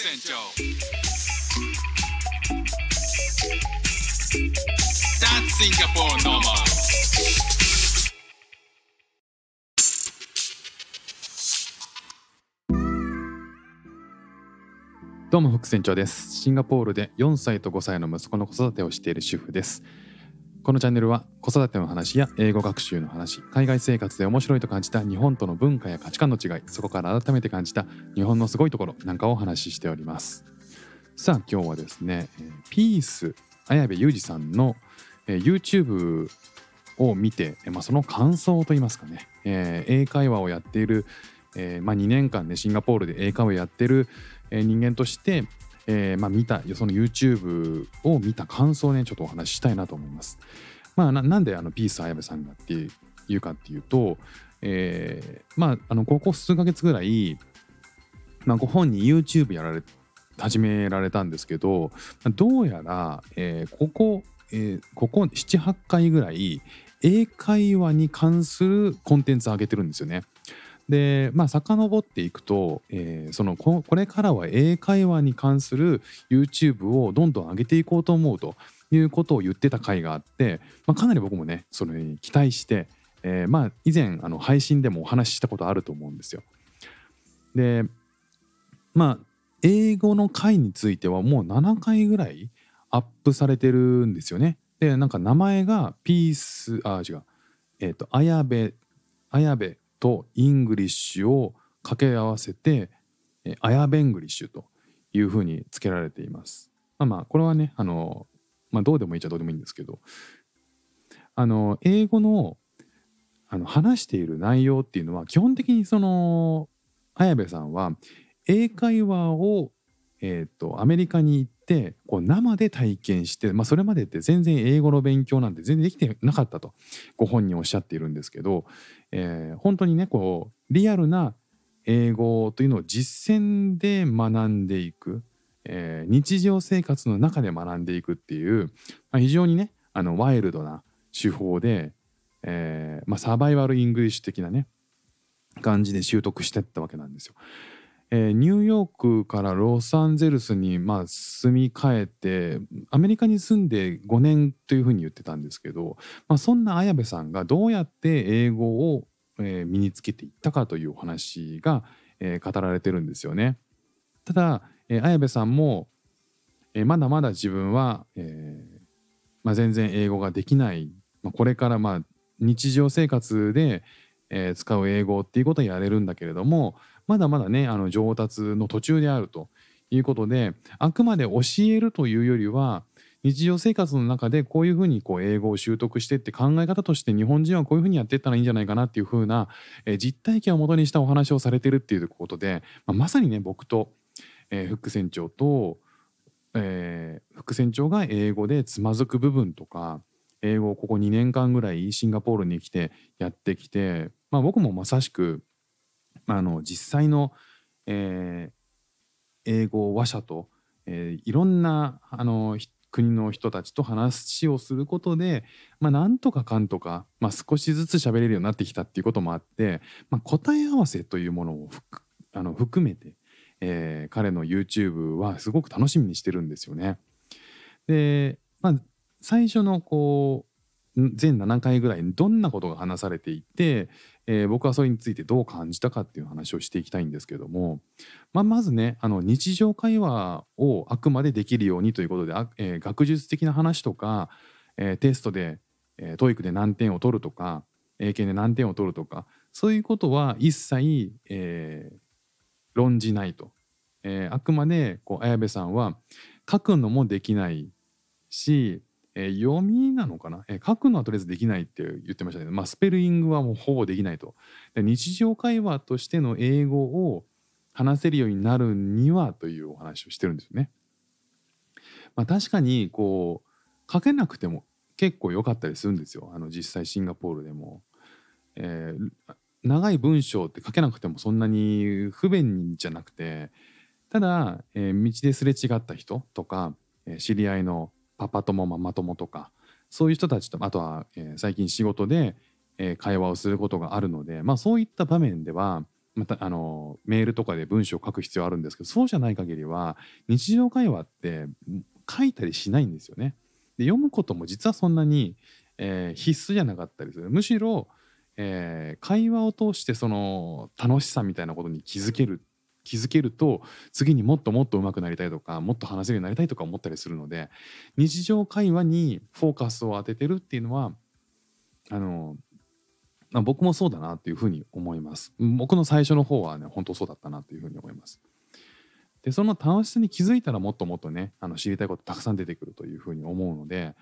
船長。That's Singapore normal. どうも副船長です。シンガポールで4歳と5歳の息子の子育てをしている主婦です。このチャンネルは子育ての話や英語学習の話海外生活で面白いと感じた日本との文化や価値観の違いそこから改めて感じた日本のすごいところなんかをお話ししております。さあ今日はですねピース綾部裕二さんの YouTube を見て、まあ、その感想といいますかね、えー英会話をやっている、えーまあ、2年間ねシンガポールで英会話をやってる、人間として、えーまあ、見たその YouTube を見た感想をねちょっとお話ししたいなと思います。まあ、ななんであのピース綾部さんがっていうかっていうと、えーまああのここ数ヶ月ぐらい、まあ、ご本人 YouTube やられ始められたんですけどどうやら、えーここ、えーここ78回ぐらい英会話に関するコンテンツを上げてるんですよね。でまあ遡っていくと、えーそのここれからは英会話に関する YouTube をどんどん上げていこうと思うということを言ってた回があって、まあ、かなり僕もねそれに期待して、えーまあ以前あの配信でもお話ししたことあると思うんですよ。でまあ英語の回についてはもう7回ぐらいアップされてるんですよね。でなんか名前がピースあ違うえっ、と綾部綾部と English を掛け合わせてえアヤベングリッシュというふうに付けられています。まあまあこれはねあの、まあ、どうでもいいっちゃどうでもいいんですけどあの英語のあの話している内容っていうのは基本的にその綾部さんは英会話を、えー、とアメリカに行ってこう生で体験して、まあ、それまでって全然英語の勉強なんて全然できてなかったとご本人おっしゃっているんですけど、えー本当にねこうリアルな英語というのを実践で学んでいく、えー日常生活の中で学んでいくっていう、まあ、非常にねあのワイルドな手法で、えーまあ、 survival English 的なね感じで習得してったわけなんですよ。えーニューヨークからロサンゼルスにまあ住み替えてアメリカに住んで5年というふうに言ってたんですけど、まあ、そんな綾部さんがどうやって英語を、えー身につけていったかというお話が、えー語られてるんですよね。ただ、えー綾部さんも、えーまだまだ自分は、えーまあ、全然英語ができない、まあ、これからまあ日常生活で、えー使う英語っていうことをやれるんだけれどもまだまだねあの上達の途中であるということであくまで教えるというよりは日常生活の中でこういうふうにこう英語を習得してって考え方として日本人はこういうふうにやっていったらいいんじゃないかなっていうふうな、え実体験をもとにしたお話をされてるっていうことで、まあ、まさにね僕と、えー、副船長と、えー副船長が英語でつまずく部分とか英語をここ2年間ぐらいシンガポールに来てやってきて、まあ、僕もまさしくああの実際の、えー英語話者と、えーいろんなあの国の人たちと話をすることで、まあ、なんとかかんとか、まあ、少しずつ喋れるようになってきたっていうこともあって、まあ、答え合わせというものをふくあの含めて、えー彼の YouTube はすごく楽しみにしてるんですよね。で、まあ、最初のこう全7回ぐらいどんなことが話されていて、えー僕はそれについてどう感じたかっていう話をしていきたいんですけども、まあ、まずねあの日常会話をあくまでできるようにということで、あえー学術的な話とか、えーテストで、えー、TOEIC で何点を取るとか英検で何点を取るとかそういうことは一切、えー論じないと、えーあくまでこう綾部さんは書くのもできないし、えー読みなのかな、えー書くのはとりあえずできないって言ってましたね、まあ、スペルイングはもうほぼできないと。で日常会話としての英語を話せるようになるにはというお話をしてるんですよね。まあ、確かにこう書けなくても結構良かったりするんですよ。あの実際シンガポールでも。えー長い文章って書けなくてもそんなに不便じゃなくて。ただ、えー道ですれ違った人とか、えー知り合いのパパ友ママ友とかそういう人たちとあとは、えー最近仕事で、えー会話をすることがあるので、まあ、そういった場面では、またあのメールとかで文章を書く必要あるんですけどそうじゃない限りは日常会話って書いたりしないんですよね。で読むことも実はそんなに、えー必須じゃなかったりするむしろ、えー会話を通してその楽しさみたいなことに気づける気づけると次にもっともっと上手くなりたいとかもっと話せるようになりたいとか思ったりするので日常会話にフォーカスを当ててるっていうのはあのまあ僕もそうだなっていうふうに思います。僕の最初の方はね本当そうだったなっていうふうに思います。でその楽しさに気づいたらもっともっとねあの知りたいことたくさん出てくるというふうに思うので、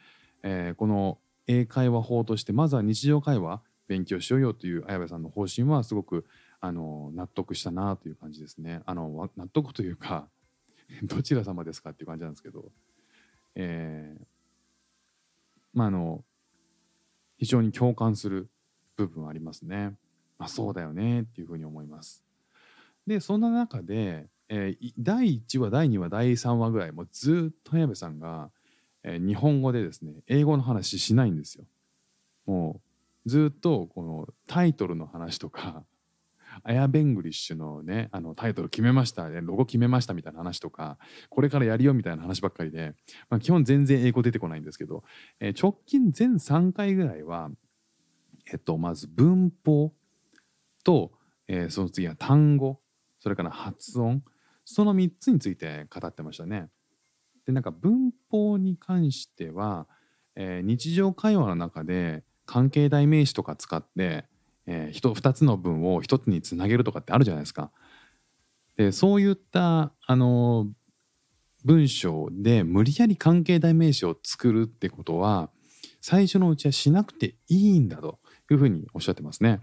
えーこの英会話法としてまずは日常会話勉強しようよという綾部さんの方針はすごくあの納得したなという感じですね。あの納得というか どちら様ですかっていう感じなんですけど、えーまああの非常に共感する部分ありますね。あ、そうだよねっていうふうに思います。でそんな中で、えー第1話第2話第3話ぐらいもうずっと綾部さんが、えー日本語でですね英語の話しないんですよ。もうずっとこのタイトルの話とか アヤベングリッシュのねあのタイトル決めましたロゴ決めましたみたいな話とかこれからやるよみたいな話ばっかりで、まあ、基本全然英語出てこないんですけど、えー直近全3回ぐらいはえっとまず文法と、えーその次は単語それから発音その3つについて語ってましたね。でなんか文法に関しては、えー日常会話の中で関係代名詞とか使って、え2つの文を1つにつなげるとかってあるじゃないですか。でそういったあの文章で無理やり関係代名詞を作るってことは最初のうちはしなくていいんだというふうにおっしゃってますね。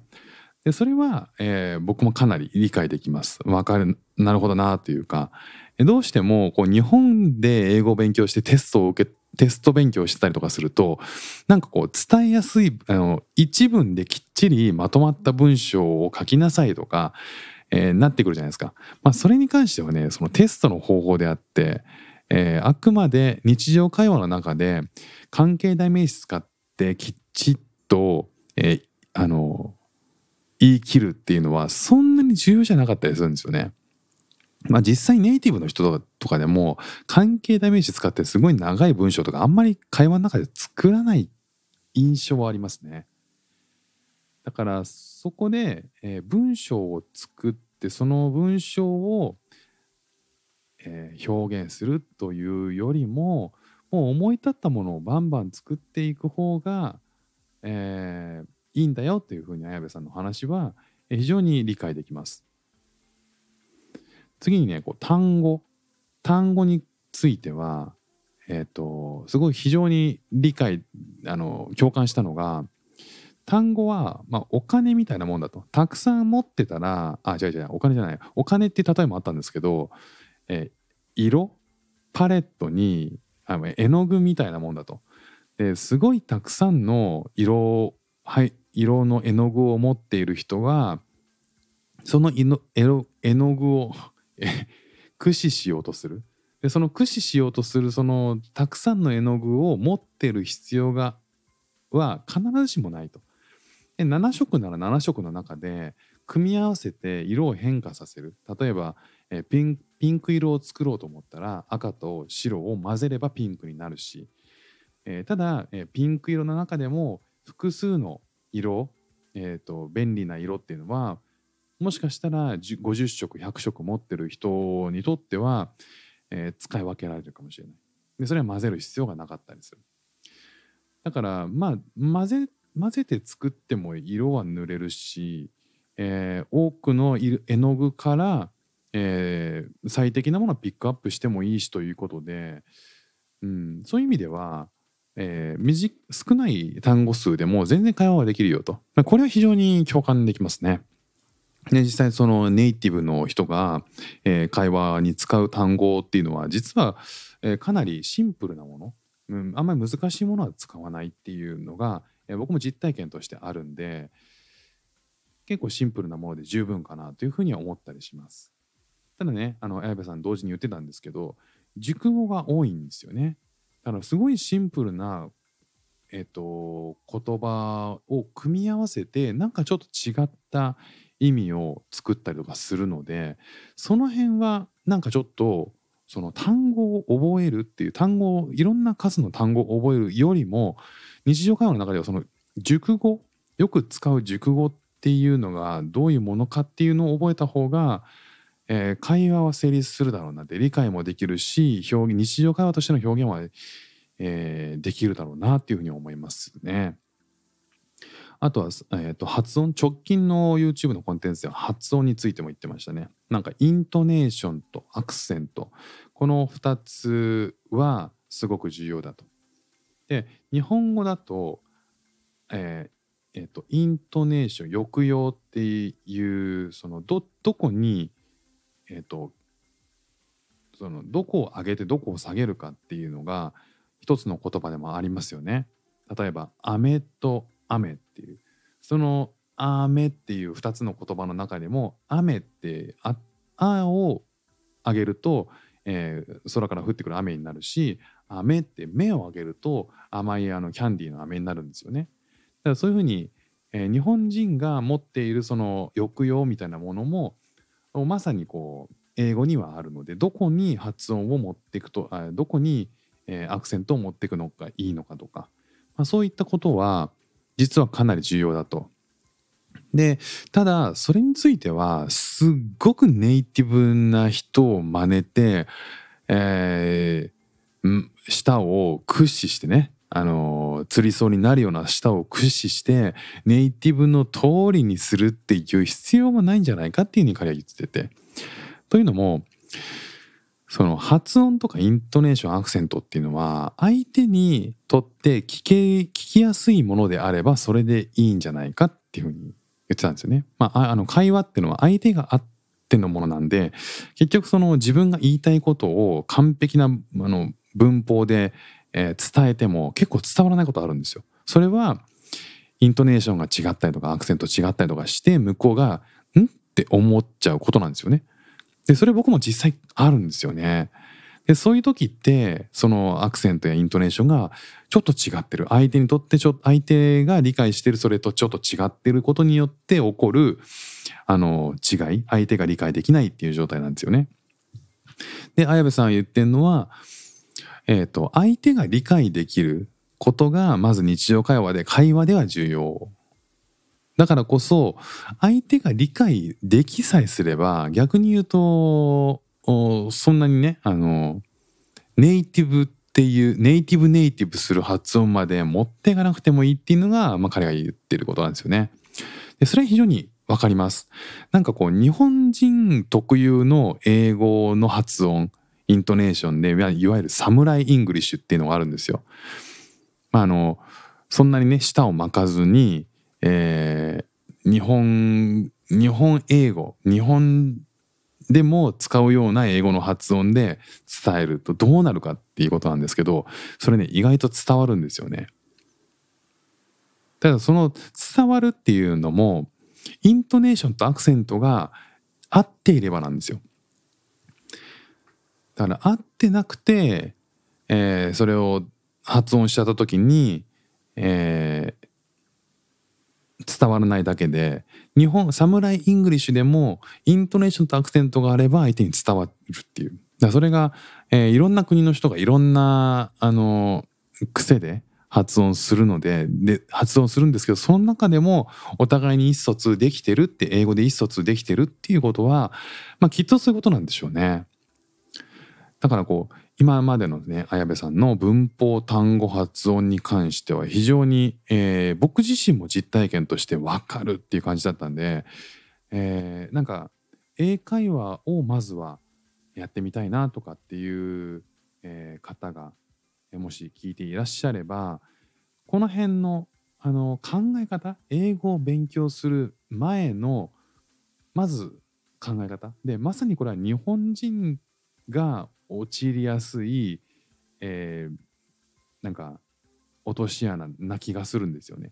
でそれは、えー僕もかなり理解できます。わかるなるほどなというかえどうしてもこう日本で英語を勉強してテストを受けテスト勉強してたりとかするとなんかこう伝えやすいあの一文できっちりまとまった文章を書きなさいとか、えーなってくるじゃないですか。まあ、それに関してはねそのテストの方法であって、えーあくまで日常会話の中で関係代名詞使ってきっちっと、えーあの言い切るっていうのはそんなに重要じゃなかったりするんですよね。まあ実際ネイティブの人とかでも関係代名詞使ってすごい長い文章とかあんまり会話の中で作らない印象はありますね。だからそこで、えー文章を作ってその文章を、えー表現するというよりももう思い立ったものをバンバン作っていく方が、えーいいんだよっていうふうに綾部さんの話は非常に理解できます。次にねこう単語。単語についてはえっ、とすごい非常に理解あの共感したのが単語は、まあ、お金みたいなもんだと。たくさん持ってたらあ違う違うお金じゃない。お金って例えもあったんですけど、えー色パレットにあの絵の具みたいなもんだと。ですごいたくさんの色,、はい、色の絵の具を持っている人はその絵の絵の具を 駆使しようとする。でその駆使しようとするそのたくさんの絵の具を持ってる必要がは必ずしもないと。で7色なら7色の中で組み合わせて色を変化させる。例えば、えピンピンク色を作ろうと思ったら赤と白を混ぜればピンクになるし、えーただ、えピンク色の中でも複数の色、えーと便利な色っていうのはもしかしたら50色100色持ってる人にとっては、えー使い分けられるかもしれない。でそれは混ぜる必要がなかったりする。だからまあ混ぜ混ぜて作っても色は塗れるし、えー多くの絵の具から、えー最適なものをピックアップしてもいいしということで、うん、そういう意味では、えー短少ない単語数でも全然会話はできるよと。これは非常に共感できますね。ね実際そのネイティブの人が、えー会話に使う単語っていうのは実は、えーかなりシンプルなもの、うん、あんまり難しいものは使わないっていうのが、えー僕も実体験としてあるんで結構シンプルなもので十分かなというふうには思ったりします。ただねあの綾部さん同時に言ってたんですけど熟語が多いんですよね。だからすごいシンプルなえっと言葉を組み合わせてなんかちょっと違った意味を作ったりとかするのでその辺はなんかちょっとその単語を覚えるっていう単語をいろんな数の単語を覚えるよりも日常会話の中ではその熟語よく使う熟語っていうのがどういうものかっていうのを覚えた方が、えー会話は成立するだろうなって理解もできるし表現日常会話としての表現は、えーできるだろうなっていうふうに思いますね。あとは、えーと発音直近の YouTube のコンテンツでは発音についても言ってましたね。なんかイントネーションとアクセントこの2つはすごく重要だと。で日本語だと,、えーえーとイントネーション抑揚っていうそのどどこに、えー、とそのどこを上げてどこを下げるかっていうのが一つの言葉でもありますよね。例えば「飴」と「雨」っていうその「雨」っていう2つの言葉の中でも「雨」って「あ」あを上げると、えー空から降ってくる雨になるし「雨」って目を上げると甘いあのキャンディーの飴になるんですよね。だからそういうふうに、えー日本人が持っているその抑揚みたいなものもまさにこう英語にはあるのでどこに発音を持っていくとあどこに、えーアクセントを持っていくのがいいのかとか、まあ、そういったことは実はかなり重要だと。でただそれについてはすっごくネイティブな人を真似て、えー舌を駆使してねあの釣りそうになるような舌を駆使してネイティブの通りにするっていう必要がないんじゃないかっていうふうに彼は言ってて。というのもその発音とかイントネーションアクセントっていうのは相手にとって聞け聞きやすいものであればそれでいいんじゃないかっていうふうに言ってたんですよね。まあ、あの会話っていうのは相手があってのものなんで結局その自分が言いたいことを完璧なあの文法で、え伝えても結構伝わらないことあるんですよ。それはイントネーションが違ったりとかアクセント違ったりとかして向こうが「ん?」って思っちゃうことなんですよね。でそれ僕も実際あるんですよね。でそういう時ってそのアクセントやイントネーションがちょっと違ってる相手にとってちょ相手が理解してるそれとちょっと違ってることによって起こるあの違い相手が理解できないっていう状態なんですよね。で綾部さんが言ってるのは、えー、と相手が理解できることがまず日常会話で会話では重要だからこそ相手が理解できさえすれば逆に言うとそんなにねあのネイティブっていうネイティブネイティブする発音まで持っていかなくてもいいっていうのが、まあ、彼が言ってることなんですよね。でそれは非常にわかります。なんかこう日本人特有の英語の発音イントネーションでいわいわゆるサムライ English っていうのがあるんですよ。まあ、あのそんなにね舌を巻かずにえー日本日本英語日本でも使うような英語の発音で伝えるとどうなるかっていうことなんですけどそれね意外と伝わるんですよね。ただその伝わるっていうのもイントネーションとアクセントが合っていればなんですよ。だから合ってなくて、えーそれを発音しちゃった時に、えー伝わらないだけで日本サムライ English でもイントネーションとアクセントがあれば相手に伝わるっていうだそれが、えーいろんな国の人がいろんなあの癖で発音するのでで発音するんですけどその中でもお互いに意思疎通できてるって英語で意思疎通できてるっていうことは、まあ、きっとそういうことなんでしょうね。だからこう今までのね綾部さんの文法単語発音に関しては非常に、えー僕自身も実体験として分かるっていう感じだったんで、えーなんか英会話をまずはやってみたいなとかっていう、えー方がもし聞いていらっしゃればこの辺のあの考え方英語を勉強する前のまず考え方。でまさにこれは日本人が陥りやすい、えーなんか落とし穴な気がするんですよね。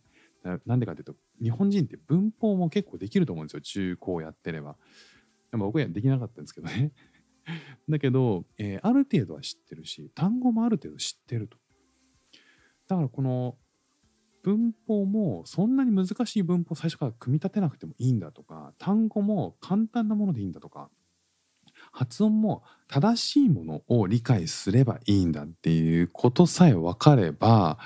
なんでかというと日本人って文法も結構できると思うんですよ中高やってれば。でも僕はできなかったんですけどね。だけど、えーある程度は知ってるし単語もある程度知ってると。だからこの文法もそんなに難しい文法を最初から組み立てなくてもいいんだとか単語も簡単なものでいいんだとか発音も正しいものを理解すればいいんだっていうことさえ分かれば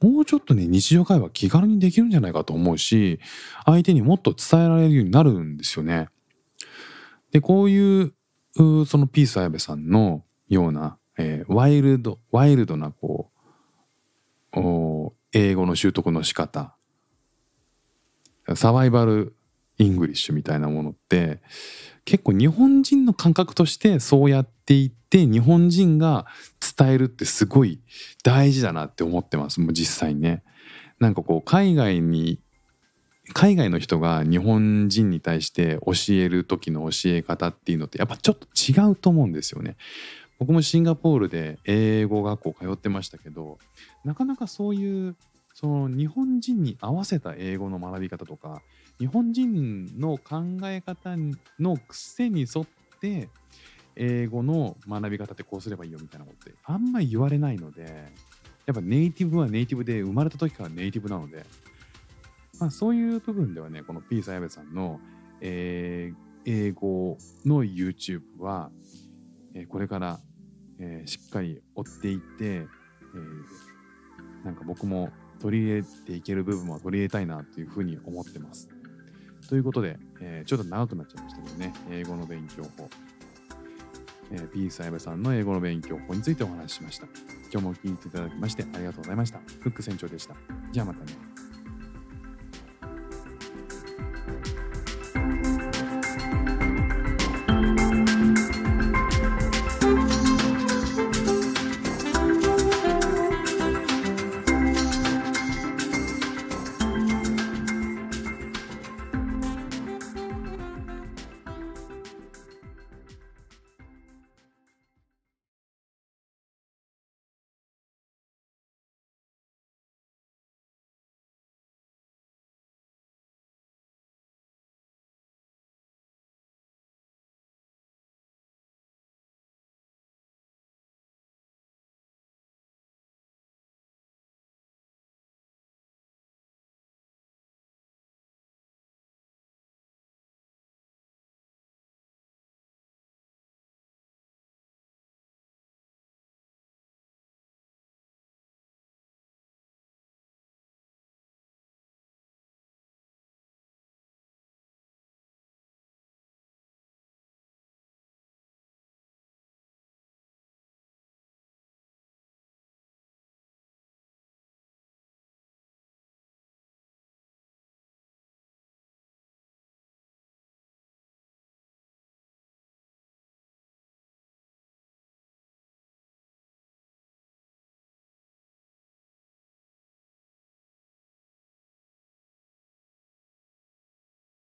もうちょっとね日常会話気軽にできるんじゃないかと思うし相手にもっと伝えられるようになるんですよね。でこういうそのピース綾部さんのような、えー、ワイルドワイルドなこう英語の習得の仕方 survival English みたいなものって結構日本人の感覚としてそうやっていって日本人が伝えるってすごい大事だなって思ってますもう実際ね。なんかこう海外に海外の人が日本人に対して教える時の教え方っていうのってやっぱちょっと違うと思うんですよね。僕もシンガポールで英語学校通ってましたけどなかなかそういうその日本人に合わせた英語の学び方とか日本人の考え方の癖に沿って英語の学び方ってこうすればいいよみたいなことってあんまり言われないのでやっぱネイティブはネイティブで生まれた時からネイティブなので、まあ、そういう部分ではねこのピース・アヤベさんの、えー、英語の YouTube は、えー、これから、えー、しっかり追っていって、えー、なんか僕も取り入れていける部分は取り入れたいなというふうに思ってます。ということで、えー、ちょっと長くなっちゃいましたけどね、英語の勉強法。えー、ピースアイブさんの英語の勉強法についてお話ししました。今日も聞いていただきましてありがとうございました。フック船長でした。じゃあまたね。